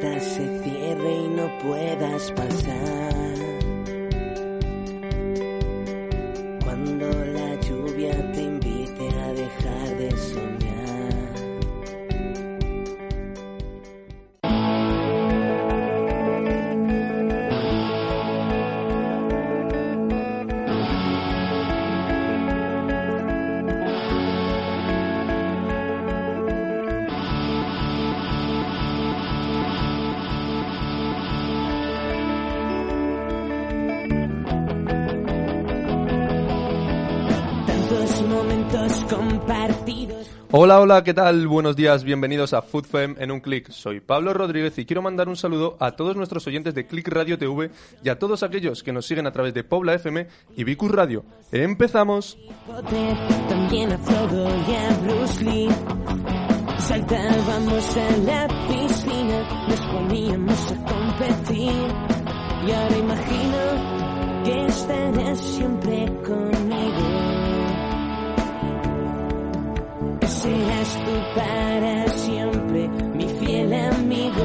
Puerta se cierre y no puedas pasar. Hola, hola, ¿qué tal? Buenos días, bienvenidos a FoodFem en un clic. Soy Pablo Rodríguez y quiero mandar un saludo a todos nuestros oyentes de Click Radio TV y a todos aquellos que nos siguen a través de Pobla FM y Vicus Radio. ¡Empezamos! Serás tú para siempre, mi fiel amigo.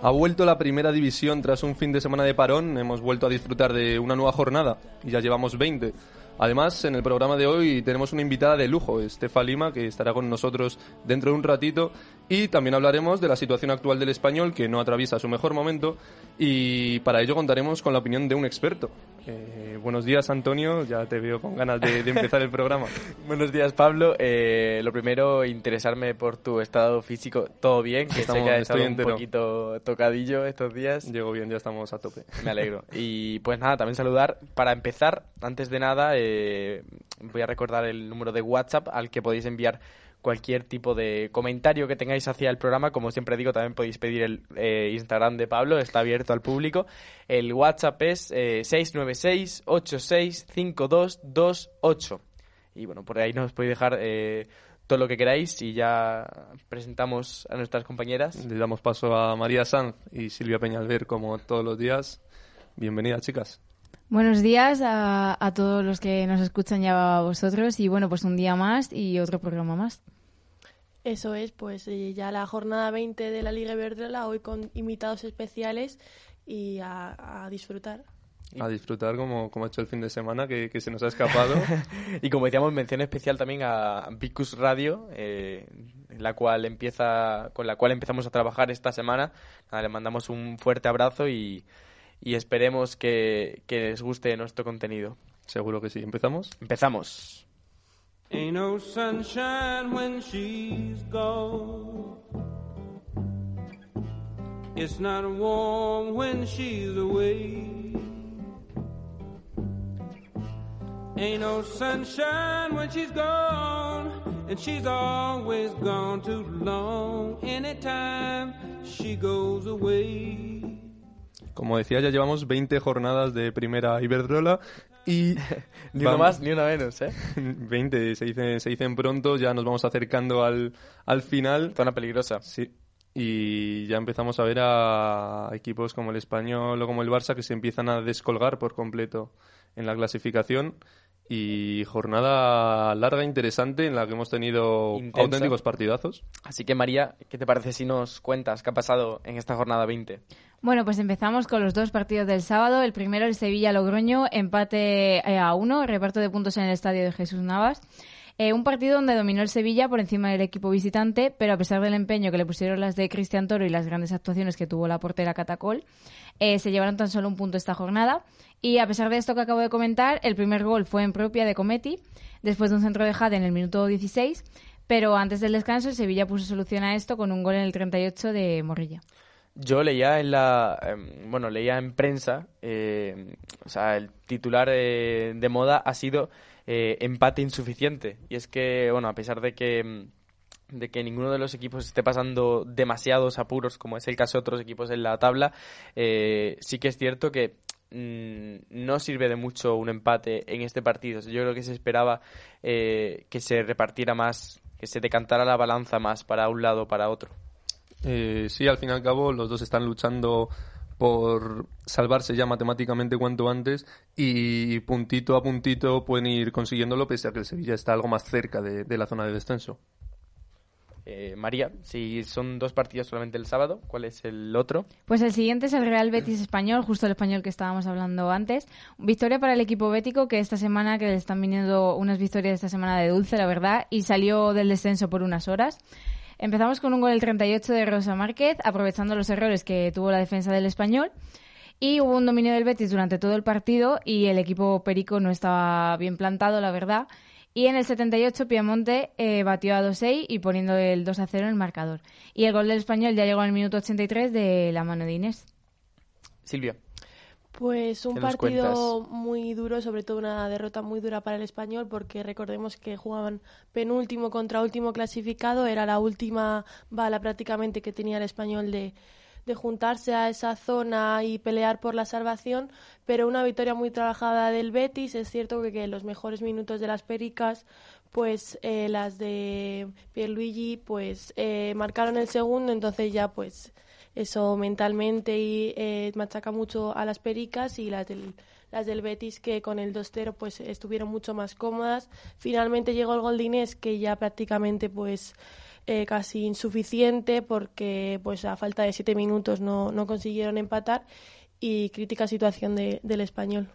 Ha vuelto la primera división tras un fin de semana de parón. Hemos vuelto a disfrutar de una nueva jornada y ya llevamos 20. Además, en el programa de hoy tenemos una invitada de lujo, Estefa Lima, que estará con nosotros dentro de un ratito. Y también hablaremos de la situación actual del español, que no atraviesa su mejor momento. Y para ello contaremos con la opinión de un experto. Eh, buenos días, Antonio. Ya te veo con ganas de, de empezar el programa. Buenos días, Pablo. Eh, lo primero, interesarme por tu estado físico. ¿Todo bien? Que Estamos- sé que has estado un entero. poquito tocadillo estos días. Llego bien, ya estamos a tope. Me alegro. Y pues nada, también saludar. Para empezar, antes de nada, eh, voy a recordar el número de WhatsApp al que podéis enviar cualquier tipo de comentario que tengáis hacia el programa. Como siempre digo, también podéis pedir el eh, Instagram de Pablo, está abierto al público. El WhatsApp es eh, 696-865228. Y bueno, por ahí nos podéis dejar eh, todo lo que queráis y ya presentamos a nuestras compañeras. Le damos paso a María Sanz y Silvia Peñalver, como todos los días. Bienvenidas, chicas. Buenos días a, a todos los que nos escuchan ya a vosotros y bueno, pues un día más y otro programa más. Eso es, pues eh, ya la jornada 20 de la Liga Iberdrola, hoy con invitados especiales y a, a disfrutar. A disfrutar como, como ha hecho el fin de semana, que, que se nos ha escapado. Y como decíamos, mención especial también a Vicus Radio, eh, la cual empieza, con la cual empezamos a trabajar esta semana. Nada, le mandamos un fuerte abrazo y, y esperemos que, que les guste nuestro contenido. Seguro que sí. ¿Empezamos? Empezamos. Ain't no sunshine when she's gone. It's not warm when she's away. Ain't no sunshine when she's gone. And she's always gone too long. Anytime she goes away. Como decía, ya llevamos 20 jornadas de primera Iberdrola y... Ni una más ni una menos, ¿eh? 20, se dicen, se dicen pronto, ya nos vamos acercando al, al final. Zona peligrosa. Sí. Y ya empezamos a ver a equipos como el Español o como el Barça que se empiezan a descolgar por completo en la clasificación. Y jornada larga, interesante, en la que hemos tenido Intensa. auténticos partidazos. Así que María, ¿qué te parece si nos cuentas qué ha pasado en esta jornada 20? Bueno, pues empezamos con los dos partidos del sábado. El primero, el Sevilla-Logroño, empate eh, a uno, reparto de puntos en el estadio de Jesús Navas. Eh, un partido donde dominó el Sevilla por encima del equipo visitante, pero a pesar del empeño que le pusieron las de Cristian Toro y las grandes actuaciones que tuvo la portera Catacol, eh, se llevaron tan solo un punto esta jornada. Y a pesar de esto que acabo de comentar, el primer gol fue en propia de Cometi, después de un centro de Jade en el minuto 16, pero antes del descanso el Sevilla puso solución a esto con un gol en el 38 de Morrilla. Yo leía en la, em, bueno, leía en prensa, eh, o sea, el titular de moda ha sido eh, empate insuficiente. Y es que, bueno, a pesar de que, em, de que ninguno de los equipos esté pasando demasiados apuros, como es el caso de otros equipos en la tabla, eh, sí que es cierto que mm, no sirve de mucho un empate en este partido. Yo creo que se esperaba eh, que se repartiera más, que se decantara la balanza más para un lado o para otro. Eh, sí, al fin y al cabo, los dos están luchando por salvarse ya matemáticamente cuanto antes y puntito a puntito pueden ir consiguiéndolo pese a que el Sevilla está algo más cerca de, de la zona de descenso. Eh, María, si son dos partidos solamente el sábado, ¿cuál es el otro? Pues el siguiente es el Real Betis español, justo el español que estábamos hablando antes. Victoria para el equipo bético, que esta semana, que le están viniendo unas victorias esta semana de dulce, la verdad, y salió del descenso por unas horas. Empezamos con un gol el 38 de Rosa Márquez, aprovechando los errores que tuvo la defensa del español. Y hubo un dominio del Betis durante todo el partido y el equipo perico no estaba bien plantado, la verdad. Y en el 78 Piemonte eh, batió a 2-6 y poniendo el 2-0 en el marcador. Y el gol del español ya llegó al minuto 83 de la mano de Inés. Silvia. Pues un ¿Qué nos partido muy duro, sobre todo una derrota muy dura para el español, porque recordemos que jugaban penúltimo contra último clasificado, era la última bala prácticamente que tenía el español de, de juntarse a esa zona y pelear por la salvación, pero una victoria muy trabajada del Betis. Es cierto que, que los mejores minutos de las Pericas, pues eh, las de Pierluigi, pues eh, marcaron el segundo, entonces ya pues eso mentalmente y eh, machaca mucho a las Pericas y las del las del Betis que con el 2-0 pues estuvieron mucho más cómodas. Finalmente llegó el gol que ya prácticamente pues eh, casi insuficiente porque pues a falta de siete minutos no, no consiguieron empatar y crítica situación de- del español.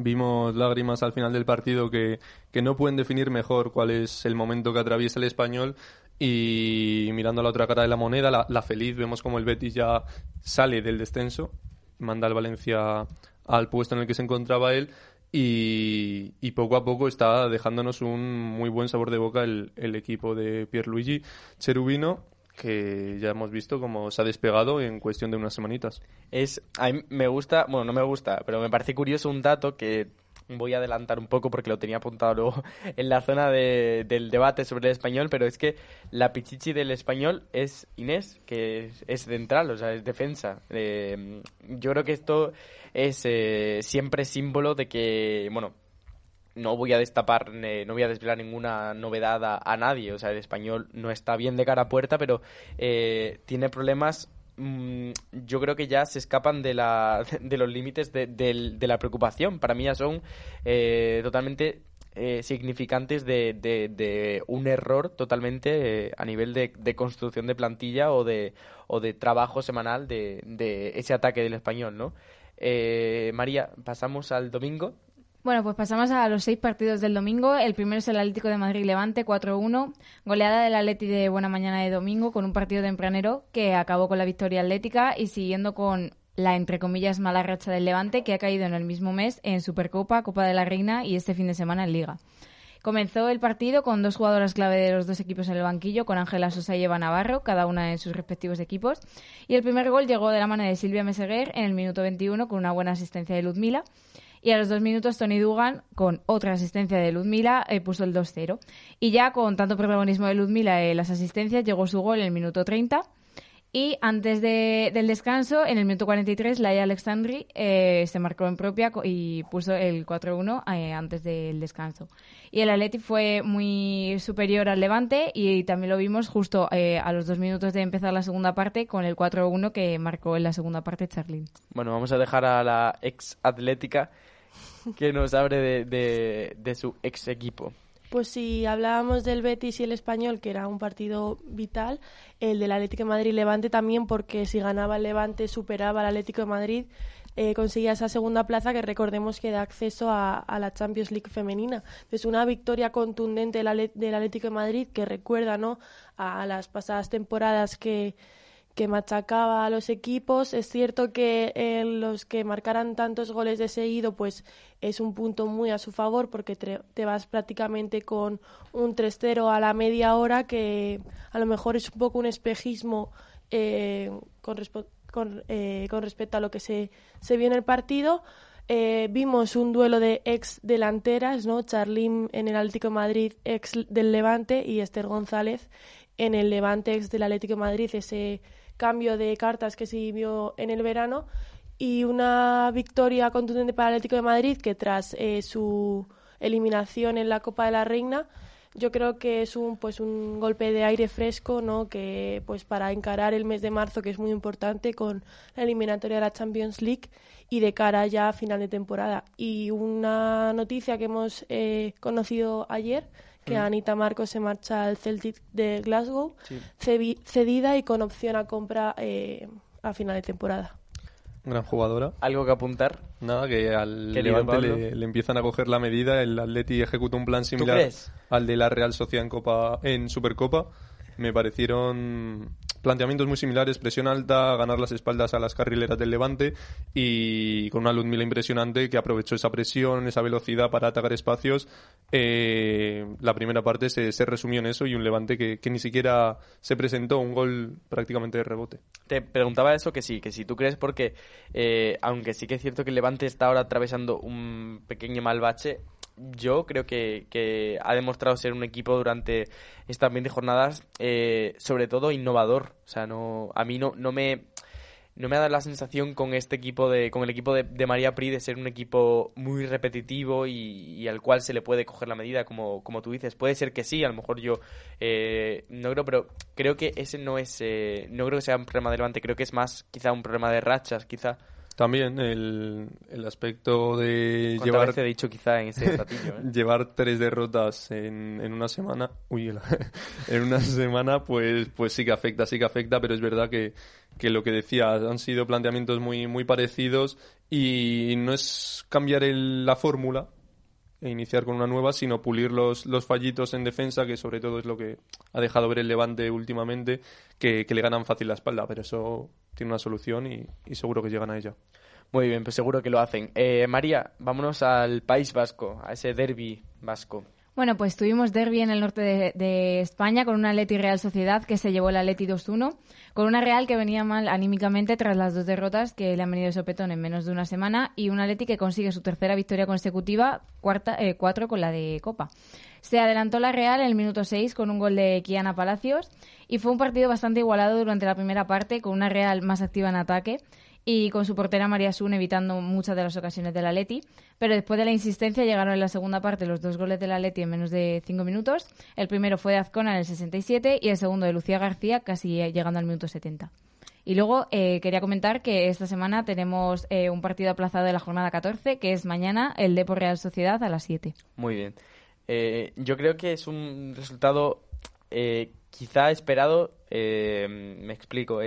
Vimos lágrimas al final del partido que, que no pueden definir mejor cuál es el momento que atraviesa el español y mirando a la otra cara de la moneda, la, feliz, vemos como el Betis ya sale del descenso, manda al Valencia al puesto en el que se encontraba él y, poco a poco está dejándonos un muy buen sabor de boca el, el equipo de Pierluigi Cherubino que ya hemos visto cómo se ha despegado en cuestión de unas semanitas. Es, a mí me gusta, bueno, no me gusta, pero me parece curioso un dato que voy a adelantar un poco porque lo tenía apuntado luego en la zona de- del debate sobre el español, pero es que la pichichi del español es Inés, que es, central, o sea, es defensa. Eh, yo creo que esto es eh, siempre símbolo de que, bueno, no voy a destapar, no voy a desvelar ninguna novedad a, a nadie. O sea, el español no está bien de cara a puerta, pero eh, tiene problemas. Mm, yo creo que ya se escapan de, la, de los límites de, del- de la preocupación. Para mí ya son eh, totalmente eh, significantes de, de- de un error totalmente eh, a nivel de, de construcción de plantilla o de, o de trabajo semanal de, de ese ataque del español, ¿no? Eh, María, pasamos al domingo. Bueno, pues pasamos a los seis partidos del domingo. El primero es el Atlético de Madrid-Levante, 4-1. Goleada del Atleti de buena mañana de domingo con un partido tempranero que acabó con la victoria atlética y siguiendo con la, entre comillas, mala racha del Levante que ha caído en el mismo mes en Supercopa, Copa de la Reina y este fin de semana en Liga. Comenzó el partido con dos jugadoras clave de los dos equipos en el banquillo, con Ángela Sosa y Eva Navarro, cada una en sus respectivos equipos. Y el primer gol llegó de la mano de Silvia Meseguer en el minuto 21 con una buena asistencia de Ludmila. Y a los dos minutos Tony Dugan, con otra asistencia de Ludmila, eh, puso el 2-0. Y ya con tanto protagonismo de Ludmila en las asistencias, llegó su gol en el minuto 30. Y antes de- del descanso, en el minuto 43, Laia Alexandri eh, se marcó en propia y puso el 4-1 eh, antes del descanso. Y el Atleti fue muy superior al Levante y también lo vimos justo eh, a los dos minutos de empezar la segunda parte con el 4-1 que marcó en la segunda parte Charlín. Bueno, vamos a dejar a la ex atlética que nos hable de, de- de su ex equipo. Pues si hablábamos del Betis y el Español, que era un partido vital, el del Atlético de Madrid-Levante también, porque si ganaba el Levante superaba al Atlético de Madrid, eh, conseguía esa segunda plaza que recordemos que da acceso a, a la Champions League femenina. Es una victoria contundente del, del Atlético de Madrid que recuerda ¿no? a las pasadas temporadas que, que machacaba a los equipos. Es cierto que eh, los que marcaran tantos goles de seguido, pues es un punto muy a su favor porque te, vas prácticamente con un 3-0 a la media hora que a lo mejor es un poco un espejismo eh, con, con, eh, con respecto a lo que se, se vio en el partido. Vimos un duelo de ex delanteras, ¿no? Charlín en el Atlético Madrid, ex del Levante, y Esther González en el Levante, ex del Atlético Madrid, ese cambio de cartas que se vio en el verano. Y una victoria contundente para el Atlético de Madrid que tras eh, su eliminación en la Copa de la Reina, yo creo que es un pues un golpe de aire fresco, ¿no? Que pues para encarar el mes de marzo que es muy importante con la eliminatoria de la Champions League y de cara ya a final de temporada. Y una noticia que hemos eh, conocido ayer que Mm. Anita Marcos se marcha al Celtic de Glasgow, Sí. cedida y con opción a compra eh, a final de temporada. Gran jugadora. ¿Algo que apuntar? Nada, que al Querido Levante le, le empiezan a coger la medida. El Atleti ejecuta un plan similar al de la Real Sociedad en, Copa, en Supercopa. Me parecieron planteamientos muy similares, presión alta, ganar las espaldas a las carrileras del Levante y con una Ludmila impresionante que aprovechó esa presión, esa velocidad para atacar espacios. Eh, la primera parte se, resumió en eso y un Levante que, ni siquiera se presentó, un gol prácticamente de rebote. Te preguntaba eso que sí, que si tú crees porque, eh, aunque sí que es cierto que el Levante está ahora atravesando un pequeño mal bache, yo creo que, que ha demostrado ser un equipo durante estas 20 jornadas, eh, sobre todo innovador. O sea, no, a mí no, no me no me ha dado la sensación con este equipo de con el equipo de, de María Pri de ser un equipo muy repetitivo y, y al cual se le puede coger la medida como, como tú dices puede ser que sí a lo mejor yo eh, no creo pero creo que ese no es eh, no creo que sea un problema de Levante creo que es más quizá un problema de rachas quizá También el, el aspecto de ¿Cuántas llevar veces he dicho quizá en ese ratillo eh? llevar tres derrotas en, en una semana, uy, en una semana, pues, pues sí que afecta, sí que afecta, pero es verdad que, que lo que decía, han sido planteamientos muy, muy parecidos y no es cambiar el- la fórmula e iniciar con una nueva, sino pulir los, los fallitos en defensa, que sobre todo es lo que ha dejado ver el Levante últimamente, que, que le ganan fácil la espalda, pero eso tiene una solución y, y seguro que llegan a ella. muy bien pues seguro que lo hacen eh, María vámonos al País Vasco a ese derby vasco Bueno, pues tuvimos derby en el norte de, España con una Atleti Real Sociedad que se llevó el Atleti 2-1, con una Real que venía mal anímicamente tras las dos derrotas que le han venido de sopetón en menos de una semana y un Atleti que consigue su tercera victoria consecutiva, cuarta, eh, cuatro con la de Copa. Se adelantó la Real en el minuto 6 con un gol de Kiana Palacios y fue un partido bastante igualado durante la primera parte con una Real más activa en ataque y con su portera María Sun evitando muchas de las ocasiones del Atleti. Pero después de la insistencia llegaron en la segunda parte los dos goles del Atleti en menos de cinco minutos. El primero fue de Azcona en el 67 y el segundo de Lucía García casi eh, llegando al minuto 70. Y luego eh, quería comentar que esta semana tenemos eh, un partido aplazado de la jornada 14, que es mañana el Depo Real Sociedad a las 7. Muy bien. Eh, yo creo que es un resultado eh, quizá esperado. me explico.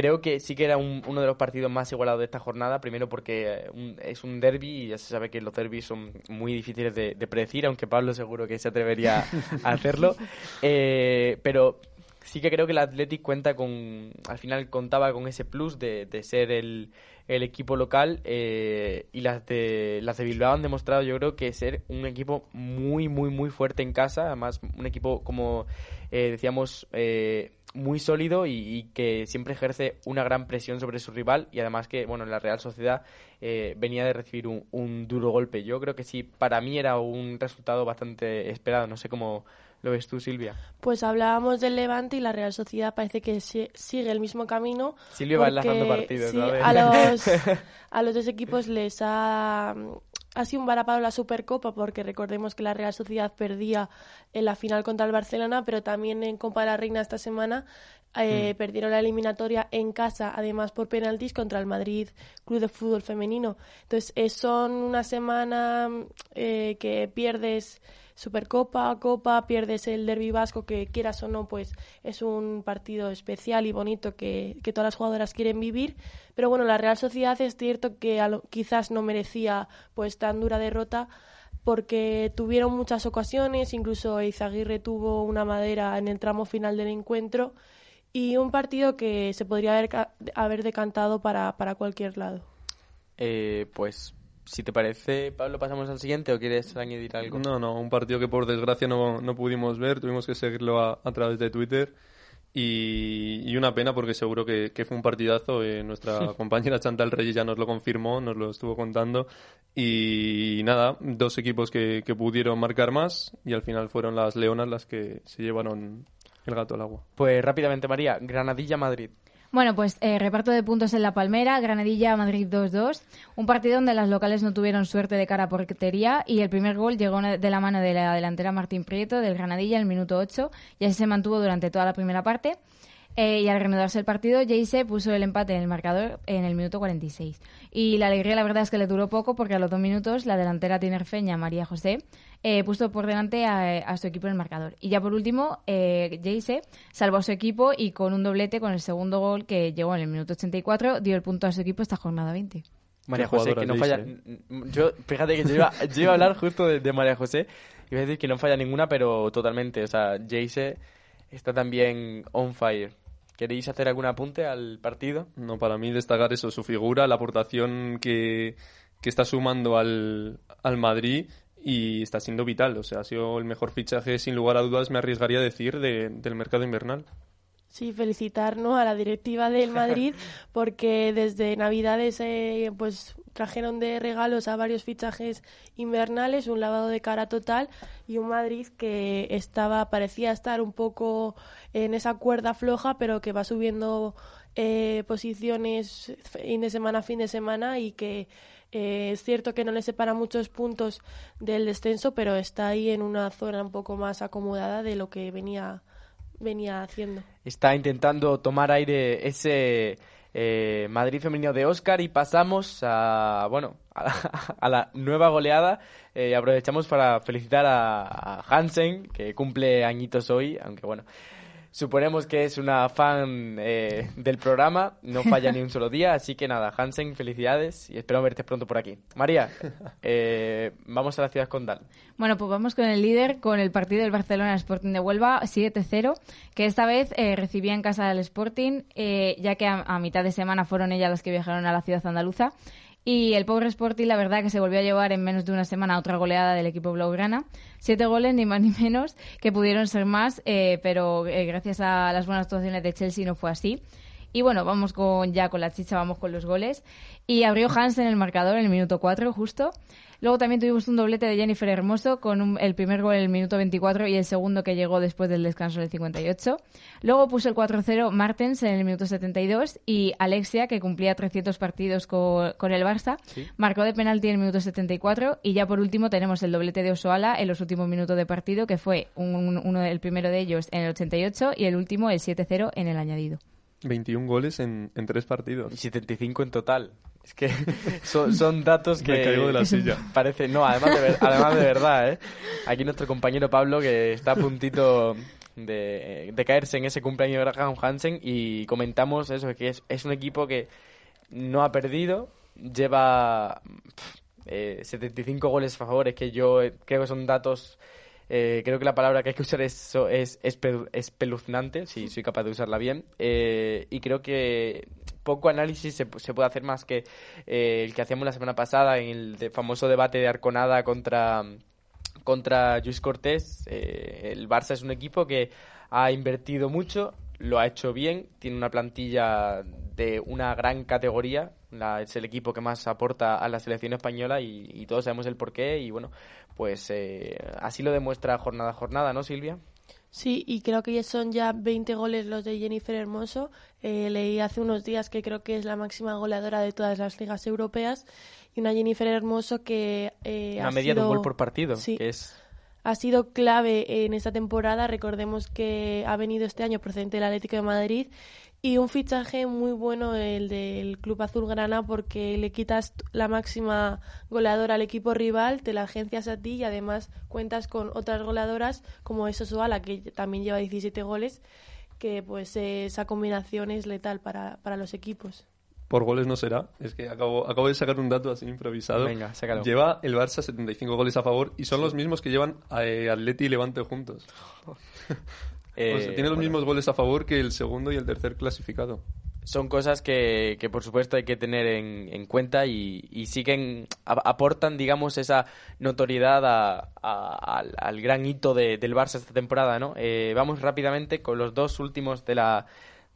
Creo que sí que era un- uno de los partidos más igualados de esta jornada. Primero porque eh, un- es un derby y ya se sabe que los derbis son muy difíciles de, de predecir, aunque Pablo seguro que se atrevería a hacerlo. Eh, pero sí que creo que el Athletic cuenta con, al final contaba con ese plus de, de ser el, el equipo local eh, y las de, las de Bilbao han demostrado yo creo que ser un equipo muy, muy, muy fuerte en casa, además un equipo como eh, decíamos eh, muy sólido y, y que siempre ejerce una gran presión sobre su rival y además que bueno la Real Sociedad eh, venía de recibir un, un duro golpe. Yo creo que sí, para mí era un resultado bastante esperado, no sé cómo lo ves tú Silvia. Pues hablábamos del Levante y la Real Sociedad parece que si- sigue el mismo camino. Silvia va enlazando partidos, sí, a los, a los dos equipos les ha, ha sido un varapalo la Supercopa porque recordemos que la Real Sociedad perdía en la final contra el Barcelona, pero también en Copa de la Reina esta semana eh, perdieron la eliminatoria en casa, además por penaltis contra el Madrid Club de Fútbol Femenino. Entonces eh, son una semana eh, que pierdes Supercopa, Copa, pierdes el Derby Vasco, que quieras o no, pues es un partido especial y bonito que, todas las jugadoras quieren vivir. Pero bueno, la Real Sociedad es cierto que lo- quizás no merecía pues tan dura derrota porque tuvieron muchas ocasiones, incluso Izaguirre tuvo una madera en el tramo final del encuentro y un partido que se podría haber, haber decantado para, para cualquier lado. Eh, pues si te parece, Pablo, pasamos al siguiente o quieres añadir algo. No, no, un partido que por desgracia no, no pudimos ver, tuvimos que seguirlo a, a través de Twitter y, y una pena porque seguro que, que fue un partidazo. eh, nuestra compañera Chantal Reyes ya nos lo confirmó, nos lo estuvo contando y nada, dos equipos que, que pudieron marcar más y al final fueron las Leonas las que se llevaron el gato al agua. Pues rápidamente, María, Granadilla-Madrid. Bueno, pues eh, reparto de puntos en la Palmera, Granadilla, Madrid 2-2. Un partido donde las locales no tuvieron suerte de cara a portería y el primer gol llegó de la mano de la delantera Martín Prieto del Granadilla en el minuto 8 y así se mantuvo durante toda la primera parte. Eh, y al reanudarse el partido, Jayce puso el empate en el marcador en el minuto 46. Y la alegría, la verdad, es que le duró poco porque a los dos minutos la delantera tinerfeña María José eh, puso por delante a, a su equipo en el marcador. Y ya por último, eh, Jayce salvó a su equipo y con un doblete, con el segundo gol que llegó en el minuto 84, dio el punto a su equipo esta jornada 20. María José, que no falla. Jayce. Yo, fíjate que yo iba, yo iba a hablar justo de, de María José. Iba a decir que no falla ninguna, pero totalmente. O sea, Jayce está también on fire. ¿Queréis hacer algún apunte al partido? No, para mí destacar eso, su figura, la aportación que, que está sumando al, al Madrid y está siendo vital. O sea, ha sido el mejor fichaje, sin lugar a dudas, me arriesgaría a decir, de- del mercado invernal. Sí, felicitarnos a la directiva del Madrid porque desde Navidades eh, pues trajeron de regalos a varios fichajes invernales, un lavado de cara total y un Madrid que estaba parecía estar un poco en esa cuerda floja, pero que va subiendo eh, posiciones fin de semana a fin de semana y que eh, es cierto que no le separa muchos puntos del descenso, pero está ahí en una zona un poco más acomodada de lo que venía venía haciendo. Está intentando tomar aire ese eh, Madrid femenino de Oscar y pasamos a, bueno, a la, nueva goleada. Eh, aprovechamos para felicitar a, a Hansen, que cumple añitos hoy, aunque bueno, suponemos que es una fan eh, del programa, no falla ni un solo día, así que nada, Hansen, felicidades y espero verte pronto por aquí. María, eh, vamos a la ciudad condal. Bueno, pues vamos con el líder, con el partido del Barcelona Sporting de Huelva, 7-0, que esta vez eh, recibía en casa al Sporting, eh, ya que a, a mitad de semana fueron ellas las que viajaron a la ciudad andaluza. Y el pobre Sporting, la verdad, que se volvió a llevar en menos de una semana otra goleada del equipo blaugrana. Siete goles, ni más ni menos, que pudieron ser más, eh, pero eh, gracias a las buenas actuaciones de Chelsea no fue así. Y bueno, vamos con ya con la chicha, vamos con los goles. Y abrió Hansen el marcador en el minuto 4, justo. Luego también tuvimos un doblete de Jennifer Hermoso con un- el primer gol en el minuto 24 y el segundo que llegó después del descanso del 58. Luego puso el 4-0 Martens en el minuto 72 y Alexia, que cumplía 300 partidos co- con, el Barça, marcó de penalti en el minuto 74 y ya por último tenemos el doblete de Osoala en los últimos minutos de partido, que fue un- uno el primero de ellos en el 88 y el último el 7-0 en el añadido. 21 goles en, en tres partidos. Y 75 en total. Es que son, son datos que... Me caigo de la silla. Parece, no, además de, ver- además de verdad, ¿eh? Aquí nuestro compañero Pablo que está a puntito de, de caerse en ese cumpleaños de Graham Hansen y comentamos eso, que es, es un equipo que no ha perdido, lleva pf, eh, 75 goles a favor, es que yo eh, creo que son datos... eh, creo que la palabra que hay que usar es, es espe- espeluznante, si soy capaz de usarla bien. eh, y creo que poco análisis se, se puede hacer más que eh, el que hacíamos la semana pasada en el de- famoso debate de Arconada contra, contra Luis Cortés. Eh, el Barça es un equipo que ha invertido mucho, lo ha hecho bien, tiene una plantilla de una gran categoría, la- es el equipo que más aporta a la selección española y, y todos sabemos el porqué y bueno, pues eh, así lo demuestra jornada a jornada, ¿no, Silvia? Sí, y creo que ya son ya 20 goles los de Jennifer Hermoso. Eh, leí hace unos días que creo que es la máxima goleadora de todas las ligas europeas. Y una Jennifer Hermoso que eh, Una ha media de un gol por partido, Sí. que es ha sido clave en esta temporada. Recordemos que ha venido este año procedente del Atlético de Madrid y un fichaje muy bueno el del Club Azulgrana porque le quitas la máxima goleadora al equipo rival, te la agencias a ti y además cuentas con otras goleadoras como es Osoala que también lleva 17 goles que pues esa combinación es letal para, para los equipos. Por goles no será. Es que acabo, acabo de sacar un dato así improvisado. Venga, sácalo. Lleva el Barça 75 goles a favor y son los mismos que llevan eh, Atleti y Levante juntos. eh, O sea, tiene los bueno, mismos goles a favor que el segundo y el tercer clasificado. son cosas que, que, por supuesto hay que tener en, en cuenta y, y siguen a- aportan digamos esa notoriedad a- a- al, al gran hito de- del Barça esta temporada no Eh, vamos rápidamente con los dos últimos de la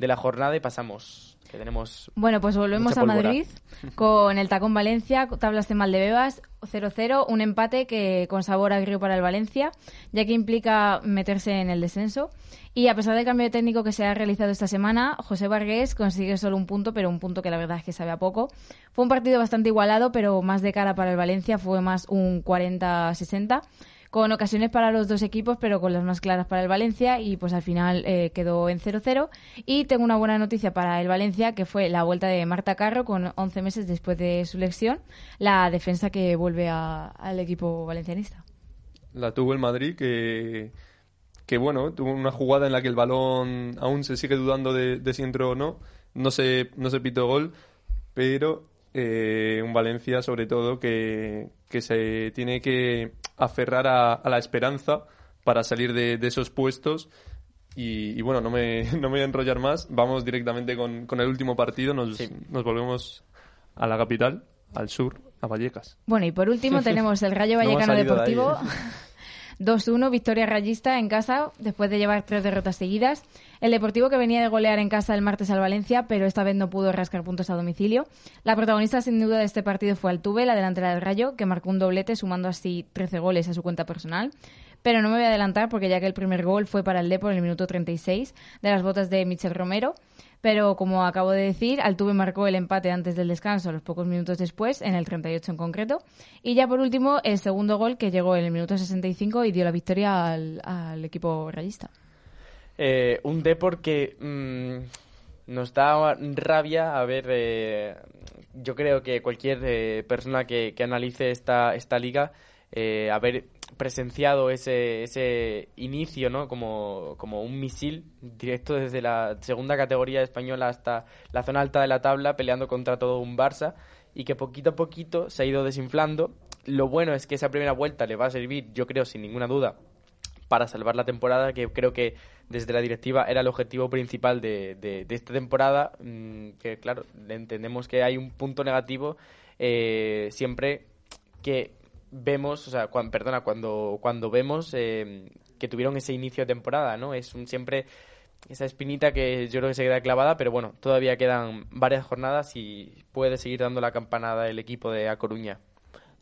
de la jornada y pasamos que tenemos Bueno, pues volvemos a. Madrid con el Tacón Valencia, tablas de Maldebebas, 0-0, un empate que con sabor agrio para el Valencia, ya que implica meterse en el descenso. Y a pesar del cambio de técnico que se ha realizado esta semana, José Vargas consigue solo un punto, pero un punto que la verdad es que sabe a poco. Fue un partido bastante igualado, pero más de cara para el Valencia, fue más un 40-60 con ocasiones para los dos equipos, pero con las más claras para el Valencia y pues al final eh, quedó en 0-0. Y tengo una buena noticia para el Valencia, que fue la vuelta de Marta Carro con 11 meses después de su lesión, la defensa que vuelve al equipo valencianista. La tuvo el Madrid que, que bueno, tuvo una jugada en la que el balón aún se sigue dudando de, de si entró o no. No se, no se pitó gol, pero eh, un Valencia sobre todo que, que se tiene que aferrar a, a la esperanza para salir de, de esos puestos. Y, y bueno, no me, no me voy a enrollar más. Vamos directamente con, con el último partido. Nos, nos volvemos a la capital, al sur, a Vallecas. Bueno, y por último tenemos el Rayo No Vallecano salido de ahí, Deportivo. ¿eh? 2-1, victoria rayista en casa después de llevar tres derrotas seguidas. El Deportivo que venía de golear en casa el martes al Valencia, pero esta vez no pudo rascar puntos a domicilio. La protagonista sin duda de este partido fue Altuve, la delantera del Rayo, que marcó un doblete sumando así 13 goles a su cuenta personal. Pero no me voy a adelantar porque ya que el primer gol fue para el Depor en el minuto 36 de las botas de Michel Romero. Pero como acabo de decir, Altuve marcó el empate antes del descanso, a los pocos minutos después, en el 38 en concreto. Y ya por último, el segundo gol que llegó en el minuto 65 y dio la victoria al, equipo rayista. Eh, un Depor que mm, nos da rabia a ver. eh, yo creo que cualquier eh, persona que, analice esta, esta liga, eh, haber presenciado ese, ese inicio, ¿no? Como, como un misil directo desde la segunda categoría española hasta la zona alta de la tabla, peleando contra todo un Barça y que poquito a poquito se ha ido desinflando. Lo bueno es que esa primera vuelta le va a servir, yo creo, sin ninguna duda, para salvar la temporada, que creo que desde la directiva era el objetivo principal de, de- esta temporada, mm, que claro, entendemos que hay un punto negativo eh, siempre que vemos, o sea, cuan- perdona, cuando, cuando vemos eh, que tuvieron ese inicio de temporada, ¿no? Es un, siempre esa espinita que yo creo que se queda clavada, pero bueno, todavía quedan varias jornadas y puede seguir dando la campanada el equipo de A Coruña.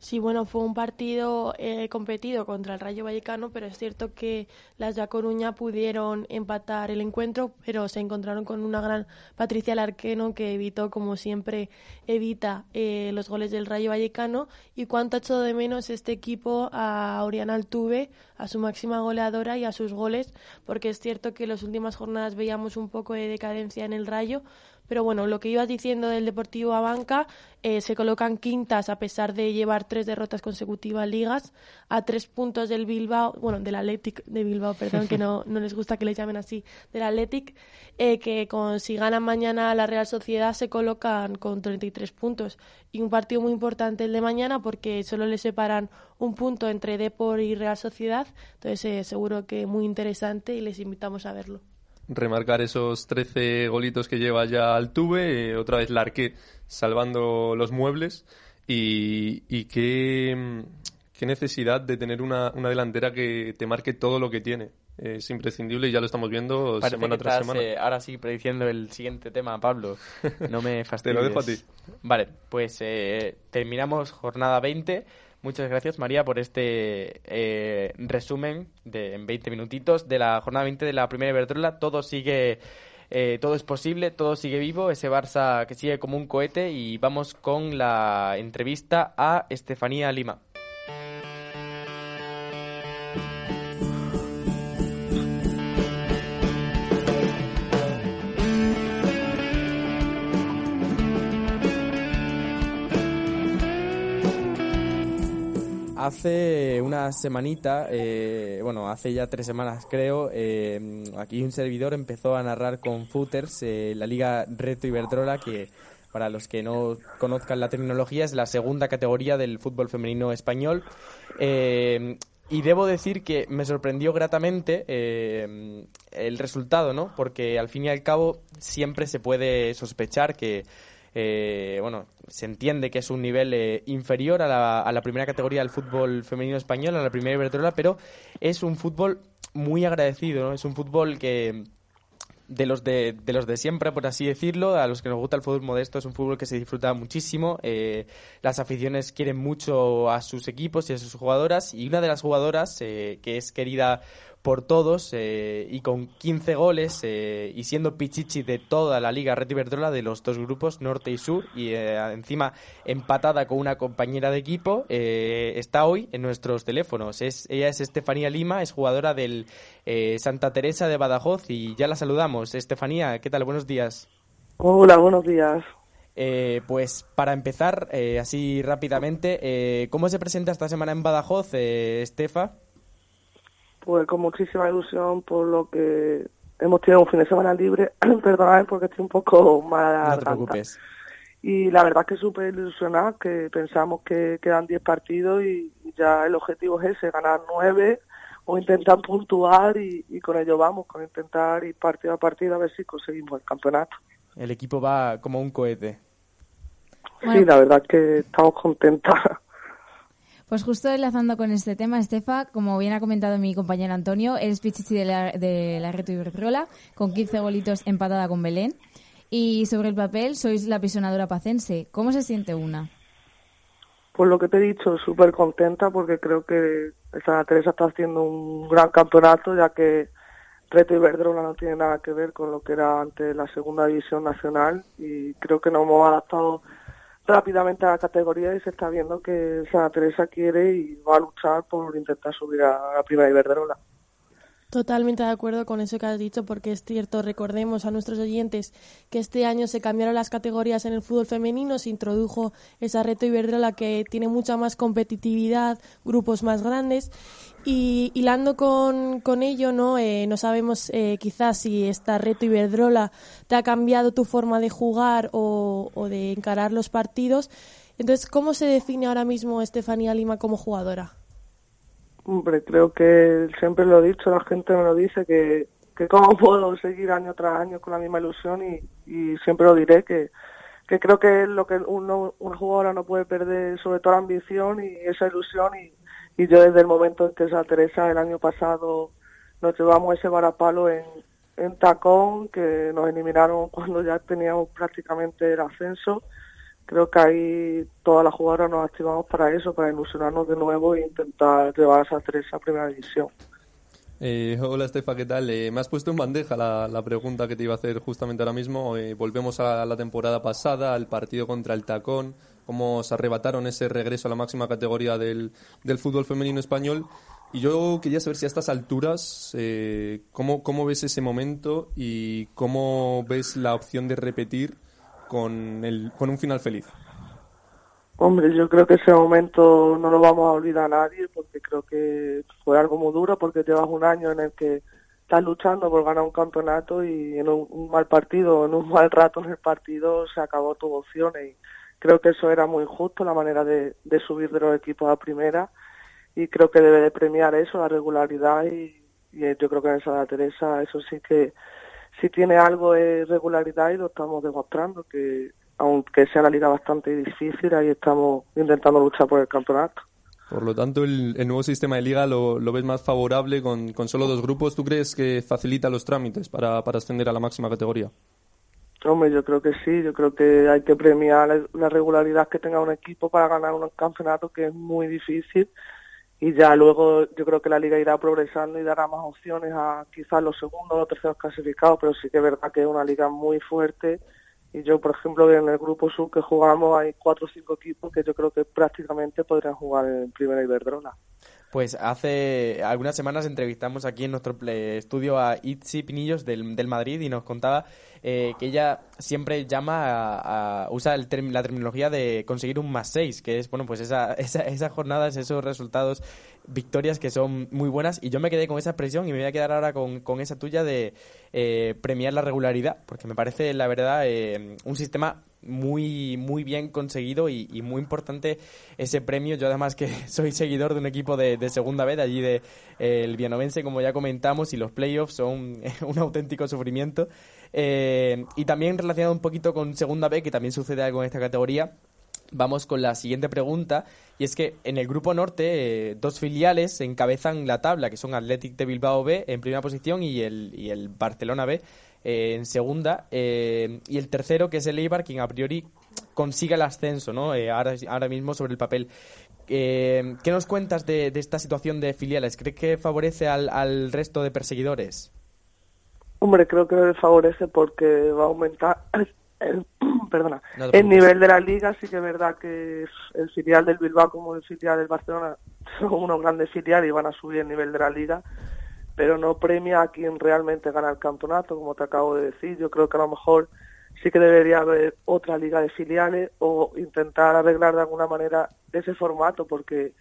Sí, bueno, fue un partido eh, competido contra el Rayo Vallecano, pero es cierto que las de A Coruña pudieron empatar el encuentro, pero se encontraron con una gran Patricia Larqueno que evitó, como siempre, evita eh, los goles del Rayo Vallecano. Y cuánto ha echado de menos este equipo a Oriana Altuve, a su máxima goleadora y a sus goles, porque es cierto que en las últimas jornadas veíamos un poco de decadencia en el Rayo, pero bueno, lo que ibas diciendo del Deportivo Abanca, eh, se colocan quintas a pesar de llevar tres derrotas consecutivas ligas, a tres puntos del Bilbao, bueno, del Athletic de Bilbao, perdón, que no, no les gusta que le llamen así, del Athletic, eh, que con, si ganan mañana la Real Sociedad se colocan con 33 puntos. Y un partido muy importante el de mañana porque solo le separan un punto entre Depor y Real Sociedad, entonces eh, seguro que muy interesante y les invitamos a verlo. Remarcar esos 13 golitos que lleva ya Altuve, eh, otra vez Larqué salvando los muebles y, y qué, mm, qué necesidad de tener una, una delantera que te marque todo lo que tiene. Es imprescindible y ya lo estamos viendo Parece semana que tras estás, semana. eh, ahora sí prediciendo el siguiente tema, Pablo. No me fastidies. Te lo dejo a ti. Vale, pues eh, terminamos jornada 20. Muchas gracias, María, por este eh, resumen de, en 20 minutitos de la jornada 20 de la primera Iberdrola. Todo sigue, eh, todo es posible, todo sigue vivo. Ese Barça que sigue como un cohete. Y vamos con la entrevista a Estefanía Lima. Hace una semanita, eh, bueno, hace ya tres semanas creo, eh, aquí un servidor empezó a narrar con footers eh, la Liga Reto Iberdrola, que para los que no conozcan la terminología es la segunda categoría del fútbol femenino español. Eh, y debo decir que me sorprendió gratamente el resultado, ¿no? Porque al fin y al cabo siempre se puede sospechar que eh, bueno, se entiende que es un nivel eh, inferior a la, a la primera categoría del fútbol femenino español, a la primera Iberdrola, pero es un fútbol muy agradecido, ¿no? Es un fútbol que de los de, de los de siempre, por así decirlo, a los que nos gusta el fútbol modesto, es un fútbol que se disfruta muchísimo. eh, las aficiones quieren mucho a sus equipos y a sus jugadoras, y una de las jugadoras eh, que es querida por todos eh, y con 15 goles eh, y siendo Pichichi de toda la liga Red Iberdrola de los dos grupos, norte y sur, y eh, encima empatada con una compañera de equipo, eh, está hoy en nuestros teléfonos. Es, ella es Estefanía Lima, es jugadora del eh, Santa Teresa de Badajoz y ya la saludamos. Estefanía, ¿qué tal? Buenos días. Hola, buenos días. Eh, pues para empezar, eh, así rápidamente, eh, ¿cómo se presenta esta semana en Badajoz, eh, Estefa? Pues con muchísima ilusión por lo que hemos tenido un fin de semana libre. Perdonad porque estoy un poco mala No te preocupes. Y la verdad que súper ilusionada, que pensamos que quedan 10 partidos y ya el objetivo es ese, ganar 9 o intentar puntuar y, y con ello vamos, con intentar ir partido a partido a ver si conseguimos el campeonato. El equipo va como un cohete. Sí, la verdad que estamos contentas. Pues justo enlazando con este tema, Estefa, como bien ha comentado mi compañero Antonio, eres pichichi de la, de la Reto Iberdrola, con 15 golitos empatada con Belén. Y sobre el papel, sois la pisonadora pacense. ¿Cómo se siente una? Por lo que te he dicho, súper contenta porque creo que Santa Teresa está haciendo un gran campeonato, ya que Reto Iberdrola no tiene nada que ver con lo que era antes la segunda división nacional y creo que nos hemos adaptado rápidamente a la categoría y se está viendo que Santa Teresa quiere y va a luchar por intentar subir a la primera Iberdrola. Totalmente de acuerdo con eso que has dicho, porque es cierto, recordemos a nuestros oyentes que este año se cambiaron las categorías en el fútbol femenino, se introdujo esa reto Iberdrola que tiene mucha más competitividad, grupos más grandes, y hilando con, con ello, ¿no? Eh, no sabemos eh, quizás si esta reto Iberdrola te ha cambiado tu forma de jugar o, o de encarar los partidos. Entonces, ¿cómo se define ahora mismo Estefanía Lima como jugadora? Hombre, creo que siempre lo he dicho, la gente me lo dice, que, que cómo puedo seguir año tras año con la misma ilusión y, y siempre lo diré, que, que creo que lo que uno, una jugadora no puede perder, sobre todo la ambición y esa ilusión. Y, y yo desde el momento en que Santa Teresa el año pasado nos llevamos ese varapalo en, en tacón, que nos eliminaron cuando ya teníamos prácticamente el ascenso, creo que ahí todas las jugadoras nos activamos para eso, para ilusionarnos de nuevo e intentar llevar a Santa Teresa a primera división. Eh, hola Estefa, ¿qué tal? Eh, me has puesto en bandeja la, la pregunta que te iba a hacer justamente ahora mismo. Eh, volvemos a la temporada pasada, al partido contra el Tacón, cómo se arrebataron ese regreso a la máxima categoría del, del fútbol femenino español. Y yo quería saber si a estas alturas, eh, ¿cómo, ¿cómo ves ese momento y cómo ves la opción de repetir con, el, con un final feliz? Hombre, yo creo que ese momento no lo vamos a olvidar a nadie porque creo que fue algo muy duro porque llevas un año en el que estás luchando por ganar un campeonato y en un, mal partido, en un mal rato en el partido se acabó tu opción y creo que eso era muy injusto la manera de, subir de los equipos a primera y creo que debe de premiar eso, la regularidad y, y yo creo que en Santa Teresa eso sí que sí tiene algo de regularidad y lo estamos demostrando que aunque sea una liga bastante difícil, ahí estamos intentando luchar por el campeonato. Por lo tanto, el, el nuevo sistema de liga lo, lo, ves más favorable con, con, solo dos grupos. ¿Tú crees que facilita los trámites para, para ascender a la máxima categoría? Hombre, yo creo que sí. Yo creo que hay que premiar la, la regularidad que tenga un equipo para ganar un campeonato que es muy difícil. Y ya luego yo creo que la liga irá progresando y dará más opciones a quizás los segundos o terceros clasificados, pero sí que es verdad que es una liga muy fuerte y yo, por ejemplo, en el grupo sub que jugamos hay cuatro o cinco equipos que yo creo que prácticamente podrían jugar en Primera Iberdrola. Pues hace algunas semanas entrevistamos aquí en nuestro estudio a Itzi Pinillos del, del Madrid y nos contaba eh, que ella siempre llama a, a usa el term, la terminología de conseguir un más seis, que es bueno pues esa, esa, esas jornadas, esos resultados, victorias que son muy buenas y yo me quedé con esa expresión y me voy a quedar ahora con, con esa tuya de eh, premiar la regularidad, porque me parece la verdad eh, un sistema muy muy bien conseguido y, muy importante ese premio. Yo además que soy seguidor de un equipo de, de segunda vez, allí de eh, el Vianovense, como ya comentamos, y los playoffs son un auténtico sufrimiento. Eh, y también relacionado un poquito con segunda B, que también sucede algo en esta categoría. Vamos con la siguiente pregunta, y es que en el grupo norte eh, dos filiales encabezan la tabla, que son Athletic de Bilbao B en primera posición y el, y el Barcelona B eh, en segunda, eh, y el tercero, que es el Eibar, quien a priori consiga el ascenso, ¿no? Ahora, ahora mismo sobre el papel. ¿Qué nos cuentas de, esta situación de filiales? ¿Crees que favorece al, al resto de perseguidores? Hombre, creo que favorece porque va a aumentar el, perdona, No el nivel de la liga. Sí que es verdad que el filial del Bilbao como el filial del Barcelona son unos grandes filiales y van a subir el nivel de la liga, pero no premia a quien realmente gana el campeonato, como te acabo de decir. Yo creo que a lo mejor sí que debería haber otra liga de filiales o intentar arreglar de alguna manera ese formato, porque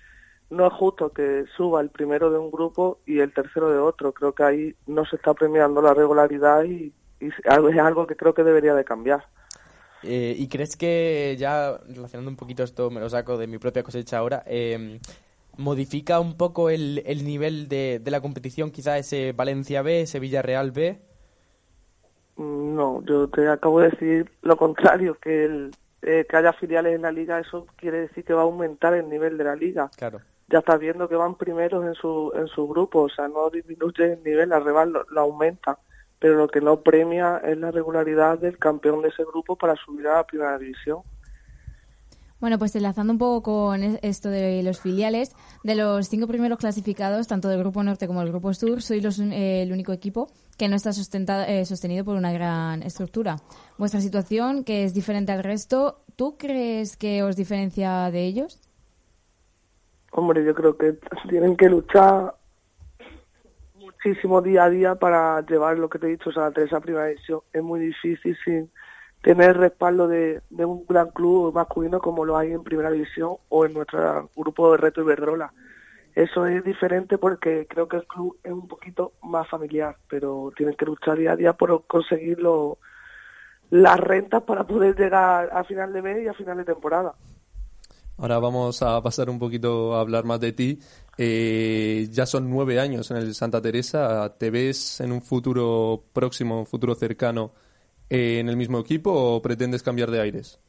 no es justo que suba el primero de un grupo y el tercero de otro. Creo que ahí no se está premiando la regularidad y es algo que creo que debería de cambiar. Eh, ¿Y crees que, ya relacionando un poquito esto, me lo saco de mi propia cosecha ahora, eh, modifica un poco el, el nivel de, de la competición, quizá ese Valencia B, ese Villarreal B? No, yo te acabo de decir lo contrario, que el, eh, que haya filiales en la liga, eso quiere decir que va a aumentar el nivel de la liga. Claro. Ya estás viendo que van primeros en su, en su grupo, o sea, no disminuye el nivel, al lo, lo aumenta, pero lo que no premia es la regularidad del campeón de ese grupo para subir a la primera división. Bueno, pues enlazando un poco con es- esto de los filiales, de los cinco primeros clasificados, tanto del Grupo Norte como del Grupo Sur, soy los eh, el único equipo que no está sustentado, eh, sostenido por una gran estructura. Vuestra situación, que es diferente al resto, ¿tú crees que os diferencia de ellos? Hombre, yo creo que tienen que luchar muchísimo día a día para llevar lo que te he dicho, o sea, a esa primera división. Es muy difícil sin tener respaldo de, un gran club masculino como lo hay en primera división o en nuestro grupo de Reto Iberdrola. Eso es diferente porque creo que el club es un poquito más familiar, pero tienen que luchar día a día por conseguir lo- las rentas para poder llegar a final de mes y a final de temporada. Ahora vamos a pasar un poquito a hablar más de ti. Eh, ya son nueve años en el Santa Teresa. ¿Te ves en un futuro próximo, un futuro cercano, eh, en el mismo equipo o pretendes cambiar de aires?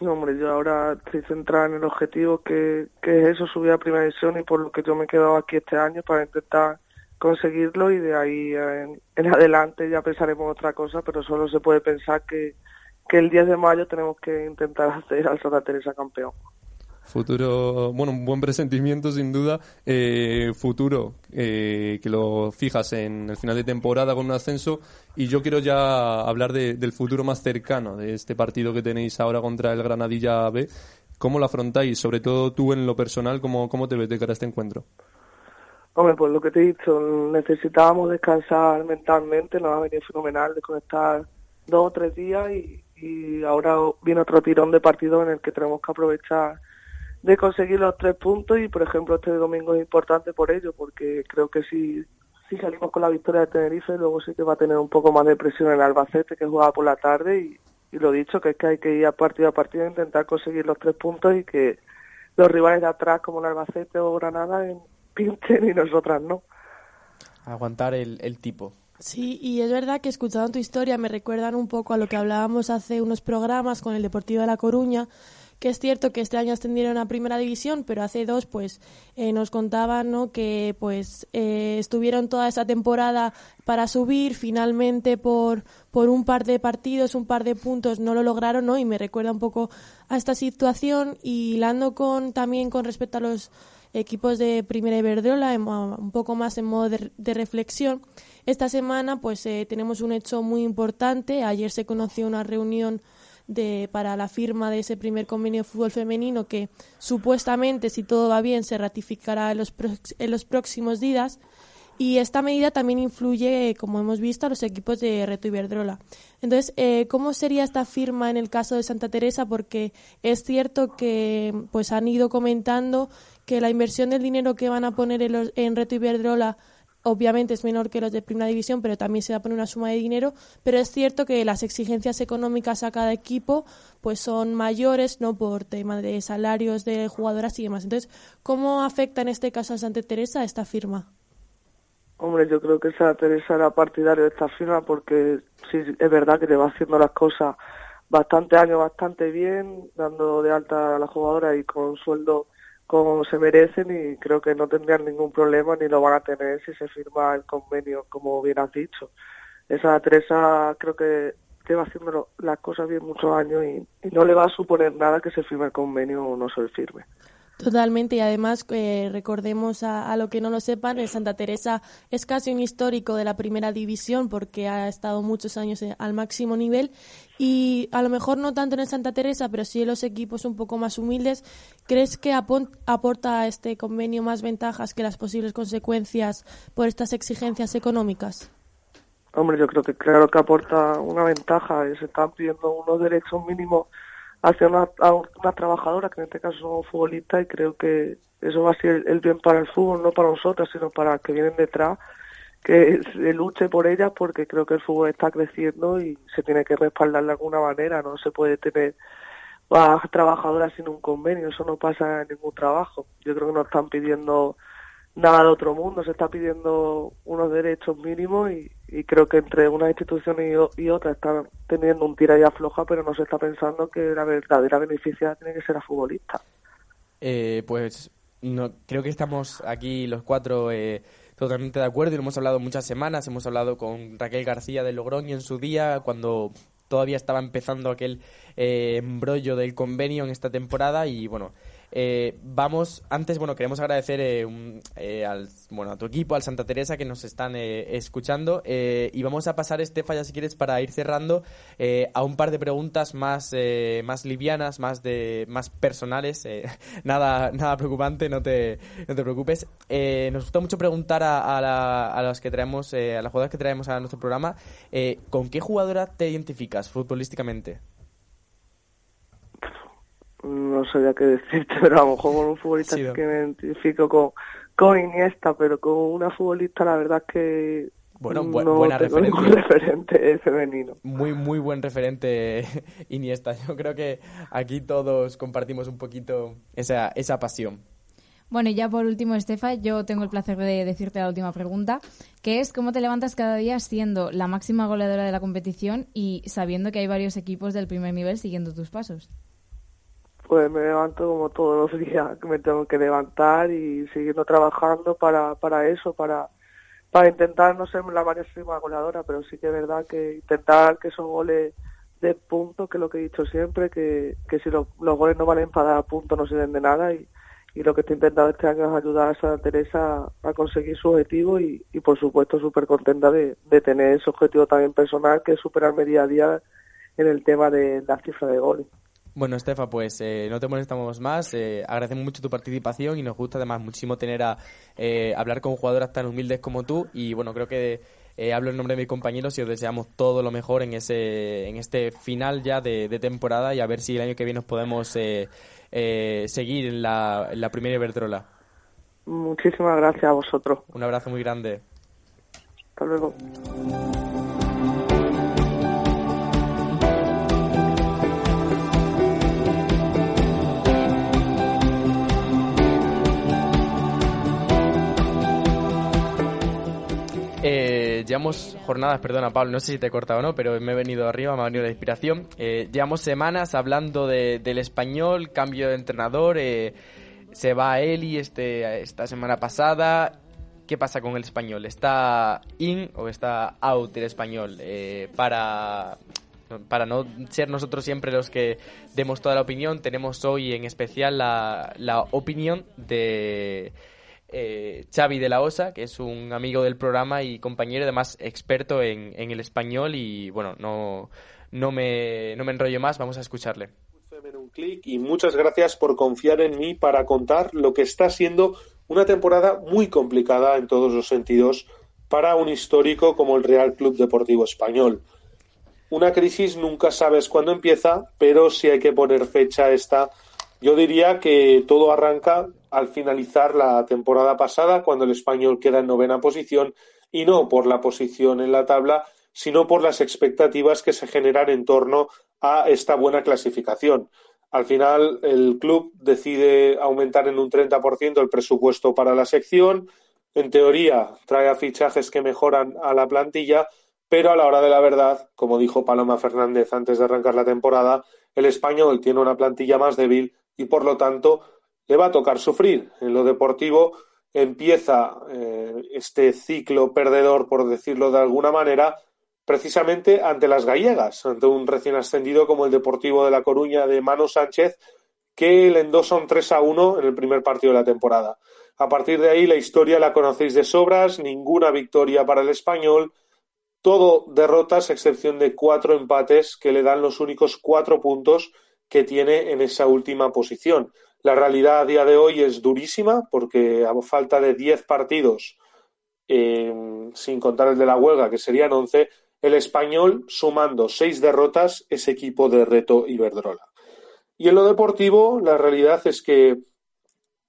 No, hombre, yo ahora estoy centrada en el objetivo que, es eso, subir a primera división y por lo que yo me he quedado aquí este año para intentar conseguirlo y de ahí en, en adelante ya pensaremos otra cosa, pero solo se puede pensar que, que el 10 de mayo tenemos que intentar hacer al Santa Teresa campeón. Futuro, bueno, un buen presentimiento sin duda. Eh, futuro, eh, que lo fijas en el final de temporada con un ascenso. Y yo quiero ya hablar de- del futuro más cercano, de este partido que tenéis ahora contra el Granadilla B. ¿Cómo lo afrontáis? Sobre todo tú en lo personal, ¿cómo, cómo te ves de cara a este encuentro? Hombre, pues lo que te he dicho, necesitábamos descansar mentalmente, nos ha venido fenomenal desconectar dos o tres días y, y ahora viene otro tirón de partido en el que tenemos que aprovechar de conseguir los tres puntos y por ejemplo este domingo es importante por ello porque creo que si, si salimos con la victoria de Tenerife luego sí que va a tener un poco más de presión el Albacete que juega por la tarde y, y lo dicho que es que hay que ir a partido a partido a intentar conseguir los tres puntos y que los rivales de atrás como el Albacete o Granada en- pinchen y nosotras no. Aguantar el, el tipo. Sí, y es verdad que escuchando tu historia me recuerdan un poco a lo que hablábamos hace unos programas con el Deportivo de La Coruña, que es cierto que este año ascendieron a Primera División, pero hace dos pues eh, nos contaban ¿no? que pues eh, estuvieron toda esa temporada para subir, finalmente por, por un par de partidos, un par de puntos no lo lograron, ¿no? Y me recuerda un poco a esta situación y hilando con también con respecto a los equipos de Primera Iberdrola, en mo- un poco más en modo de, de reflexión. Esta semana pues eh, tenemos un hecho muy importante. Ayer se conoció una reunión de, para la firma de ese primer convenio de fútbol femenino que supuestamente, si todo va bien, se ratificará en los, en los próximos días. Y esta medida también influye, como hemos visto, a los equipos de Reto Iberdrola. Entonces, eh, ¿cómo sería esta firma en el caso de Santa Teresa? Porque es cierto que pues han ido comentando que la inversión del dinero que van a poner en, los- en Reto Iberdrola obviamente es menor que los de Primera División, pero también se va a poner una suma de dinero, pero es cierto que las exigencias económicas a cada equipo pues son mayores, no por tema de salarios de jugadoras y demás. Entonces, ¿cómo afecta en este caso a Santa Teresa esta firma? Hombre, yo creo que esa Teresa era partidario de esta firma porque sí, es verdad que te va haciendo las cosas bastante años, bastante bien, dando de alta a la jugadora y con sueldo como se merecen y creo que no tendrían ningún problema ni lo van a tener si se firma el convenio, como bien has dicho. Esa Teresa creo que lleva haciendo las cosas bien muchos años y, y no le va a suponer nada que se firme el convenio o no se firme. Totalmente, y además eh, recordemos a, a, lo que no lo sepan, el Santa Teresa es casi un histórico de la primera división porque ha estado muchos años eh, al máximo nivel y a lo mejor no tanto en el Santa Teresa, pero sí en los equipos un poco más humildes. ¿Crees que aporta este convenio más ventajas que las posibles consecuencias por estas exigencias económicas? Hombre, yo creo que claro que aporta una ventaja. Se están pidiendo unos derechos mínimos hacia una, a una trabajadora, que en este caso son futbolistas, y creo que eso va a ser el bien para el fútbol, no para nosotros, sino para los que vienen detrás, que se luche por ellas, porque creo que el fútbol está creciendo y se tiene que respaldar de alguna manera, no se puede tener a trabajadoras sin un convenio, eso no pasa en ningún trabajo. Yo creo que nos están pidiendo nada de otro mundo, se está pidiendo unos derechos mínimos y, creo que entre una institución y, y otra están teniendo un tira y afloja, pero no se está pensando que la verdadera beneficia tiene que ser a futbolista. Eh, pues no, creo que estamos aquí los cuatro eh, totalmente de acuerdo y lo hemos hablado muchas semanas. Hemos hablado con Raquel García de Logroño en su día, cuando todavía estaba empezando aquel eh, embrollo del convenio en esta temporada y bueno, eh, vamos, antes, bueno, queremos agradecer eh, eh, al, bueno, a tu equipo, al Santa Teresa, que nos están escuchando. y vamos a pasar, Estefa, si quieres, para ir cerrando, a un par de preguntas más, más livianas, más, de, más personales. nada, nada preocupante, no te, no te preocupes. nos gusta mucho preguntar a, a, a las que traemos, a las jugadoras que traemos a nuestro programa, ¿con qué jugadora te identificas futbolísticamente? No sabía qué decirte, pero a lo mejor con un futbolista que me identifico con, con Iniesta, pero con una futbolista la verdad es que bueno, buena referencia. referente femenino. Muy, muy buen referente Iniesta. Yo creo que aquí todos compartimos un poquito esa, esa pasión. Bueno, y ya por último, Estefa, yo tengo el placer de decirte la última pregunta, que es cómo te levantas cada día siendo la máxima goleadora de la competición y sabiendo que hay varios equipos del primer nivel siguiendo tus pasos pues me levanto como todos los días que me tengo que levantar y siguiendo trabajando para, para eso, para, para intentar no ser la máxima goleadora, pero sí que es verdad que intentar que esos goles de punto, que es lo que he dicho siempre, que, que si los, goles no valen para dar puntos no sirven de nada y, y lo que estoy intentando este año es ayudar a Santa Teresa a conseguir su objetivo y, y por supuesto súper contenta de, de tener ese objetivo también personal que es superarme día a día en el tema de la cifra de goles. Bueno, Estefa, pues eh, no te molestamos más. Eh, agradecemos mucho tu participación y nos gusta además muchísimo tener a eh, hablar con jugadoras tan humildes como tú. Y bueno, creo que hablo en nombre de mis compañeros y os deseamos todo lo mejor en ese en este final ya de, temporada y a ver si el año que viene nos podemos seguir en la, en la primera Iberdrola. Muchísimas gracias a vosotros. Un abrazo muy grande. Hasta luego. Llevamos jornadas, perdona Pablo, no sé si te he cortado o no, pero me he venido arriba, me ha venido la inspiración. Eh, llevamos semanas hablando del español, cambio de entrenador, eh, se va Eli este, esta semana pasada. ¿Qué pasa con el español? ¿Está in o está out el español? Eh, para, para no ser nosotros siempre los que demos toda la opinión, tenemos hoy en especial la, la opinión de eh, Xavi de la Osa, que es un amigo del programa y compañero, además experto en, en el español y bueno, no, no, me, no me enrollo más, vamos a escucharle. Un clic y muchas gracias por confiar en mí para contar lo que está siendo una temporada muy complicada en todos los sentidos para un histórico como el Real Club Deportivo Español. Una crisis nunca sabes cuándo empieza, pero si hay que poner fecha esta, yo diría que todo arranca al finalizar la temporada pasada, cuando el español queda en novena posición, y no por la posición en la tabla, sino por las expectativas que se generan en torno a esta buena clasificación. Al final, el club decide aumentar en un 30% el presupuesto para la sección. En teoría, trae a fichajes que mejoran a la plantilla, pero a la hora de la verdad, como dijo Paloma Fernández antes de arrancar la temporada, el español tiene una plantilla más débil y, por lo tanto, le va a tocar sufrir. En lo deportivo empieza eh, este ciclo perdedor, por decirlo de alguna manera, precisamente ante las gallegas, ante un recién ascendido como el Deportivo de La Coruña de Mano Sánchez, que le endosa un 3 a 1 en el primer partido de la temporada. A partir de ahí la historia la conocéis de sobras, ninguna victoria para el español, todo derrotas, excepción de cuatro empates que le dan los únicos cuatro puntos que tiene en esa última posición. La realidad a día de hoy es durísima porque a falta de 10 partidos, eh, sin contar el de la huelga, que serían 11, el español, sumando seis derrotas, es equipo de reto Iberdrola. Y en lo deportivo, la realidad es que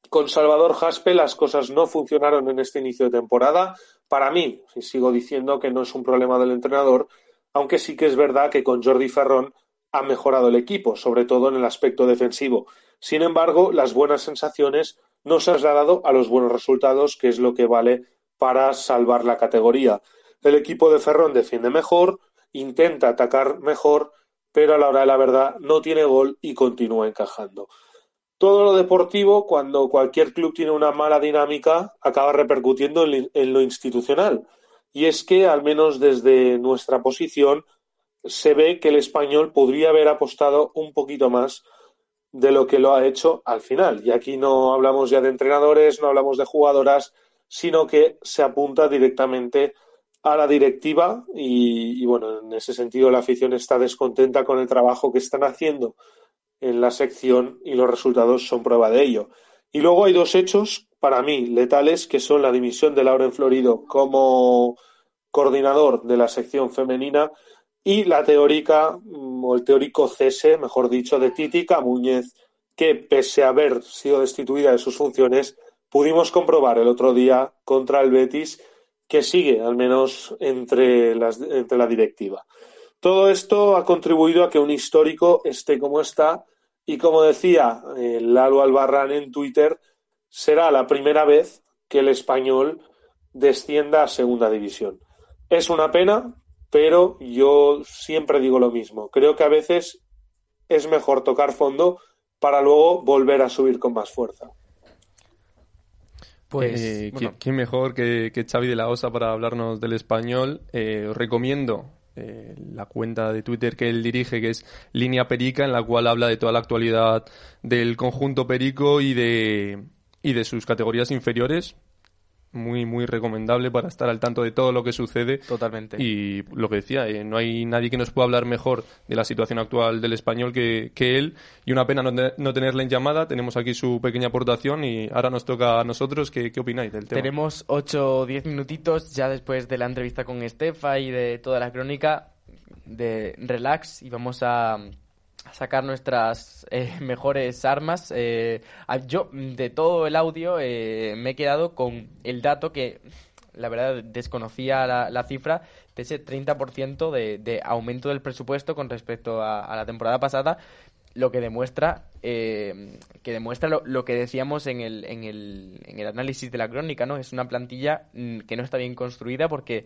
con Salvador Jaspe las cosas no funcionaron en este inicio de temporada. Para mí, sigo diciendo que no es un problema del entrenador, aunque sí que es verdad que con Jordi Ferrón ha mejorado el equipo, sobre todo en el aspecto defensivo. Sin embargo, las buenas sensaciones no se han dado a los buenos resultados, que es lo que vale para salvar la categoría. El equipo de Ferrón defiende mejor, intenta atacar mejor, pero a la hora de la verdad no tiene gol y continúa encajando. Todo lo deportivo, cuando cualquier club tiene una mala dinámica, acaba repercutiendo en lo institucional. Y es que, al menos desde nuestra posición, se ve que el español podría haber apostado un poquito más de lo que lo ha hecho al final. Y aquí no hablamos ya de entrenadores, no hablamos de jugadoras, sino que se apunta directamente a la directiva y, bueno, en ese sentido la afición está descontenta con el trabajo que están haciendo en la sección y los resultados son prueba de ello. Y luego hay dos hechos para mí letales que son la dimisión de Lauren Florido como coordinador de la sección femenina y la teórica mm, o el teórico cese, mejor dicho, de Titi Camúñez, que pese a haber sido destituida de sus funciones, pudimos comprobar el otro día contra el Betis que sigue al menos entre, las, entre la directiva. Todo esto ha contribuido a que un histórico esté como está y como decía eh, Lalo Albarrán en Twitter, será la primera vez que el español descienda a segunda división. Es una pena, pero yo siempre digo lo mismo. Creo que a veces es mejor tocar fondo para luego volver a subir con más fuerza. Pues, eh, ¿quién mejor que, que, Xavi de la Osa para hablarnos del español? Eh, os recomiendo eh, la cuenta de Twitter que él dirige, que es Línea Perica, en la cual habla de toda la actualidad del conjunto Perico y de, y de sus categorías inferiores muy muy recomendable para estar al tanto de todo lo que sucede. Totalmente. Y lo que decía eh, no hay nadie que nos pueda hablar mejor de la situación actual del español que, él. Y una pena no, no, tenerle en llamada. Tenemos aquí su pequeña aportación y ahora nos toca a nosotros. Qué, qué opináis del tema tenemos 8 o 10 minutitos ya después de la entrevista con Estefa y de toda la crónica de relax. Y vamos a sacar nuestras eh, mejores armas. Eh, yo, de todo el audio, eh, me he quedado con el dato que, la verdad, desconocía la, cifra de ese 30% de, de aumento del presupuesto con respecto a, la temporada pasada, lo que demuestra que demuestra lo, que decíamos en el, en, el, en el análisis de la crónica, ¿no? Es una plantilla mm, que no está bien construida porque,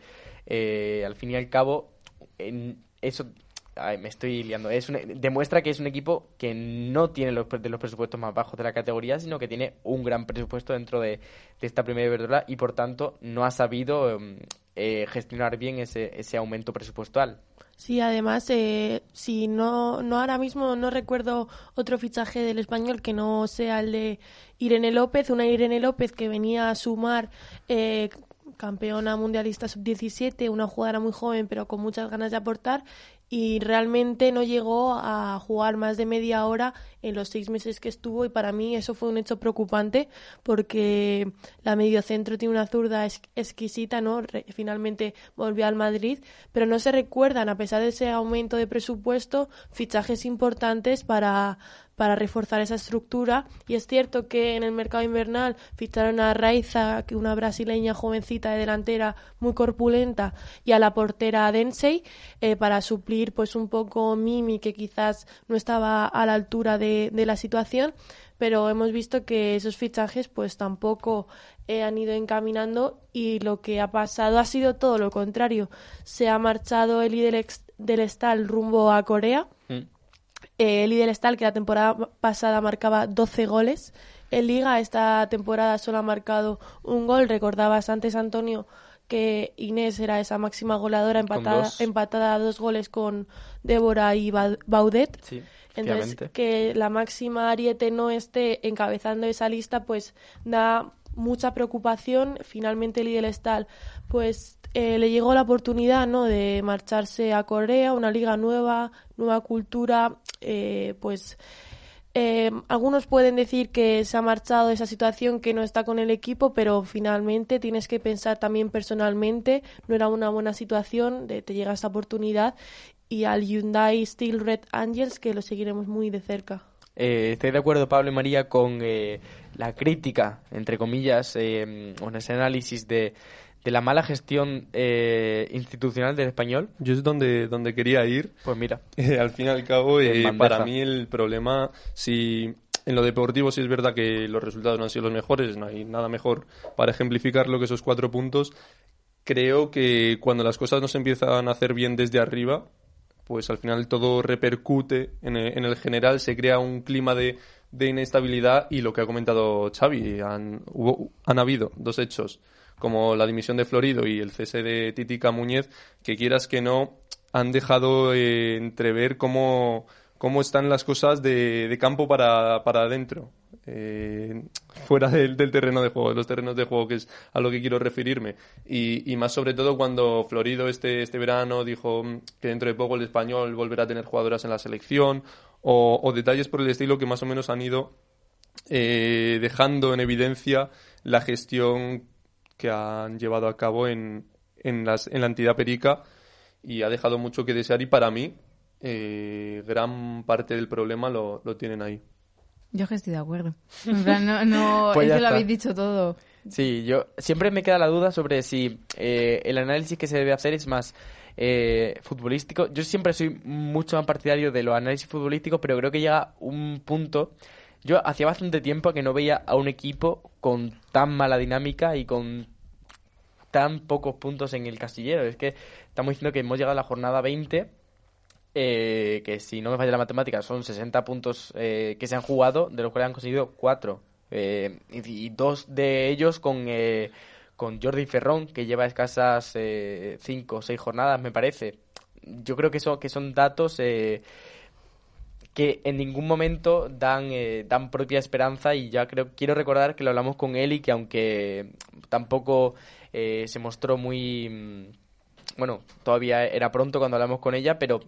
al fin y al cabo, en eso me estoy liando. Es demuestra que es un equipo que no tiene los, de los presupuestos más bajos de la categoría, sino que tiene un gran presupuesto dentro de, esta primera verdura y por tanto no ha sabido em, eh, gestionar bien ese, ese aumento presupuestal. Sí, además, eh, si no, no ahora mismo no recuerdo otro fichaje del español que no sea el de Irene López, una Irene López que venía a sumar eh, campeona mundialista sub-17, una jugadora muy joven pero con muchas ganas de aportar y realmente no llegó a jugar más de media hora en los seis meses que estuvo y para mí eso fue un hecho preocupante porque la mediocentro tiene una zurda exquisita, ¿no? finalmente volvió al Madrid, pero no se recuerdan, a pesar de ese aumento de presupuesto, fichajes importantes para para reforzar esa estructura. Y es cierto que en el mercado invernal ficharon a Raiza, una brasileña jovencita de delantera muy corpulenta, y a la portera Densey eh, para suplir pues un poco Mimi, que quizás no estaba a la altura de, la situación. Pero hemos visto que esos fichajes pues tampoco eh, han ido encaminando y lo que ha pasado ha sido todo lo contrario. Se ha marchado el líder del Estal rumbo a Corea. Mm. Eh, el líder Stal, que la temporada pasada marcaba 12 goles. En Liga esta temporada solo ha marcado un gol. Recordabas antes, Antonio, que Inés era esa máxima goleadora empatada, dos. empatada a dos goles con Débora y Ba- Baudet. Sí, Entonces, que la máxima Ariete no esté encabezando esa lista, pues da mucha preocupación. Finalmente Lidl Stahl, pues eh, le llegó la oportunidad, ¿no?, de marcharse a Corea, una liga nueva, nueva cultura, eh, pues eh, algunos pueden decir que se ha marchado de esa situación, que no está con el equipo, pero finalmente tienes que pensar también personalmente. No era una buena situación, de, te llega esta oportunidad. Y al Hyundai Steel Red Angels, que lo seguiremos muy de cerca. Eh, estoy de acuerdo, Pablo y María, con eh, la crítica, entre comillas, eh, o ese análisis de, de la mala gestión eh, institucional del español. Yo es donde, donde quería ir. Pues mira, Eh, al fin y al cabo, eh, para mí el problema, si en lo deportivo sí es verdad que los resultados no han sido los mejores, no hay nada mejor para ejemplificar lo que esos cuatro puntos. Creo que cuando las cosas no se empiezan a hacer bien desde arriba, pues al final todo repercute en el, en el general, se crea un clima de, de inestabilidad y lo que ha comentado Xavi, han, hubo- han habido dos hechos como la dimisión de Florido y el cese de Titica Muñez, que quieras que no, han dejado eh, entrever cómo, cómo están las cosas de, campo para, para adentro. eh, fuera del, terreno de juego, de los terrenos de juego, que es a lo que quiero referirme. Y, y más sobre todo cuando Florido este, este verano dijo mm, que dentro de poco el español volverá a tener jugadoras en la selección, o, o detalles por el estilo que más o menos han ido eh, dejando en evidencia la gestión que han llevado a cabo en, en, las, en la entidad perica y ha dejado mucho que desear y para mí eh, gran parte del problema lo, lo tienen ahí. Yo que estoy de acuerdo. En plan, no, no Pues es ya que lo habéis dicho todo. Sí, yo siempre me queda la duda sobre si eh, el análisis que se debe hacer es más eh, futbolístico. Yo siempre soy mucho más partidario de los análisis futbolísticos, pero creo que llega un punto. Yo hacía bastante tiempo que no veía a un equipo con tan mala dinámica y con tan pocos puntos en el casillero. Es que estamos diciendo que hemos llegado a la jornada 20 eh, que si no me falla la matemática son 60 puntos eh, que se han jugado, de los cuales han conseguido 4. y, y dos de ellos con, eh, con Jordi Ferrón, que lleva escasas 5 o 6 jornadas, me parece. Yo creo que son, que son datos eh, que en ningún momento dan, eh, dan propia esperanza y ya creo quiero recordar que lo hablamos con él y que aunque tampoco eh, se mostró muy mm, bueno todavía era pronto cuando hablamos con ella pero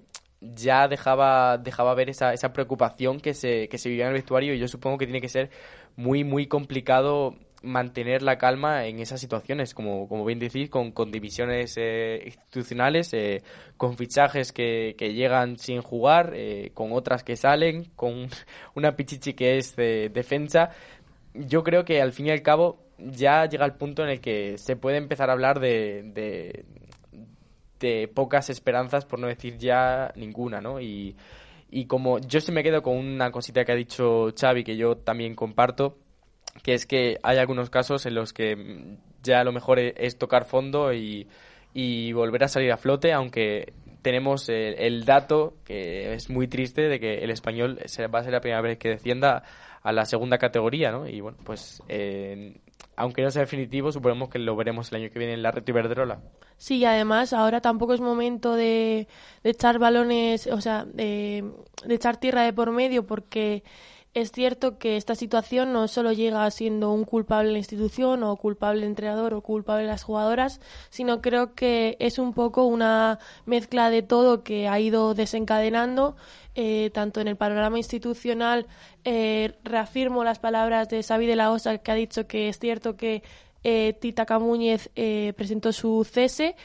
ya dejaba dejaba ver esa, esa preocupación que se, que se vivía en el vestuario y yo supongo que tiene que ser muy muy complicado mantener la calma en esas situaciones, como, como bien decís, con, con divisiones eh, institucionales, eh, con fichajes que, que llegan sin jugar, eh, con otras que salen, con una pichichi que es de defensa. Yo creo que al fin y al cabo ya llega el punto en el que se puede empezar a hablar de, de, de pocas esperanzas, por no decir ya ninguna, ¿no? Y, y como yo se me quedo con una cosita que ha dicho Xavi, que yo también comparto, que es que hay algunos casos en los que mm, ya lo mejor e- es tocar fondo y, y volver a salir a flote, aunque tenemos el, el dato, que es muy triste, de que el español va a ser la primera vez que descienda a la segunda categoría, ¿no? Y bueno, pues eh, aunque no sea definitivo, suponemos que lo veremos el año que viene en la Red Iberdrola. Sí, y además ahora tampoco es momento de, de echar balones, o sea, de echar tierra de por medio, porque es cierto que esta situación no solo llega siendo un culpable la institución o culpable el entrenador o culpable las jugadoras, sino creo que es un poco una mezcla de todo que ha ido desencadenando eh, tanto en el panorama institucional. eh, reafirmo las palabras de Xavi de la Osa que ha dicho que es cierto que eh, Tita Camúñez eh, presentó su cese,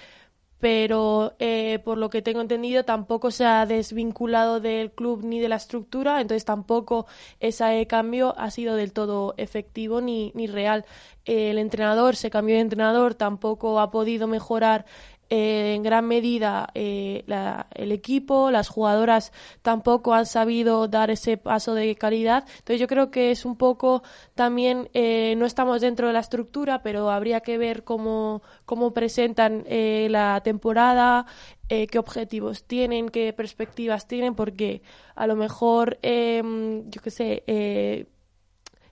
pero eh, por lo que tengo entendido tampoco se ha desvinculado del club ni de la estructura, entonces tampoco ese cambio ha sido del todo efectivo ni, ni real. Eh, el entrenador se cambió de entrenador, tampoco ha podido mejorar eh, en gran medida eh, la- el equipo, las jugadoras tampoco han sabido dar ese paso de calidad. Entonces yo creo que es un poco también, eh, no estamos dentro de la estructura, pero habría que ver cómo, cómo presentan eh, la temporada, eh, qué objetivos tienen, qué perspectivas tienen, porque a lo mejor, eh, yo qué sé, eh,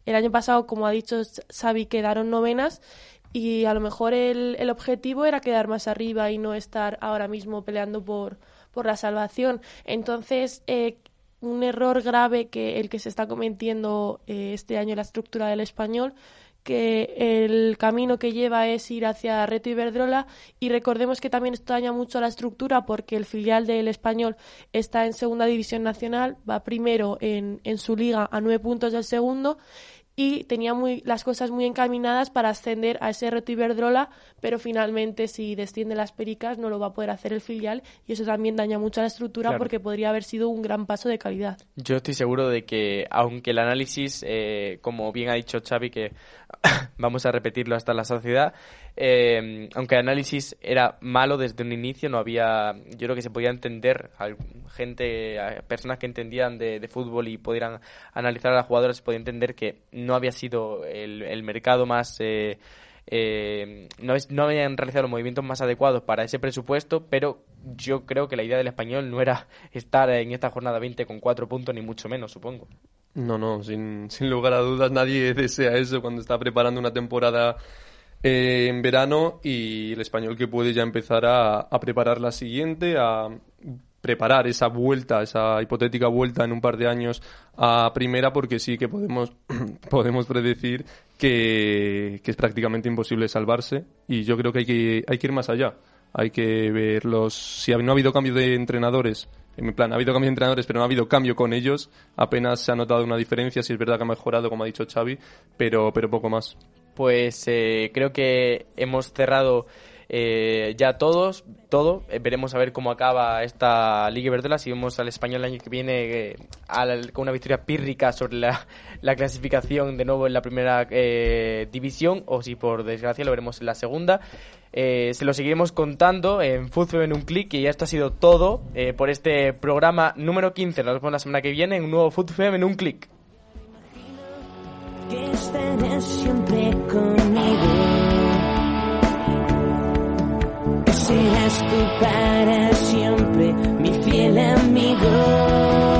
el año pasado, como ha dicho Xavi, quedaron novenas, y a lo mejor el, el objetivo era quedar más arriba y no estar ahora mismo peleando por, por la salvación. Entonces, eh, un error grave que el que se está cometiendo eh, este año en la estructura del español que el camino que lleva es ir hacia Reto Iberdrola y recordemos que también esto daña mucho a la estructura porque el filial del español está en segunda división nacional, va primero en, en su liga a nueve puntos del segundo y tenía muy, las cosas muy encaminadas para ascender a ese reto Iberdrola, pero finalmente si desciende las pericas no lo va a poder hacer el filial y eso también daña mucho a la estructura porque podría haber sido un gran paso de calidad. Yo estoy seguro de que, aunque el análisis, eh, como bien ha dicho Xavi, que vamos a repetirlo hasta la sociedad, eh, aunque el análisis era malo desde un inicio, no había, yo creo que se podía entender, gente, personas que entendían de, fútbol y pudieran analizar a las jugadoras, se podía entender que no había sido el, mercado más... Eh, eh, no, es, no habían realizado los movimientos más adecuados para ese presupuesto, pero yo creo que la idea del español no era estar en esta jornada 20 con cuatro puntos, ni mucho menos, supongo. No, no, sin lugar a dudas nadie desea eso cuando está preparando una temporada eh, en verano y el español que puede ya empezar a, preparar la siguiente, a preparar esa vuelta, esa hipotética vuelta en un par de años a primera, porque sí que podemos, podemos predecir que, que, es prácticamente imposible salvarse y yo creo que hay que, hay que ir más allá. Hay que ver los... Si no ha habido cambio de entrenadores, en plan, ha habido cambio de entrenadores, pero no ha habido cambio con ellos, apenas se ha notado una diferencia, si es verdad que ha mejorado, como ha dicho Xavi, pero, pero poco más. Pues eh, creo que hemos cerrado eh, ya todos, todo. Eh, veremos a ver cómo acaba esta Liga Iberdrola. Si vemos al español el año que viene con una victoria pírrica sobre la, la, clasificación de nuevo en la primera división, o si por desgracia lo veremos en la segunda. se lo seguiremos contando en Fútbol en un clic y ya esto ha sido todo por este programa número 15. Nos vemos la semana que viene en un nuevo Fútbol en un clic. Que estarás siempre conmigo. Serás tú para siempre, mi fiel amigo.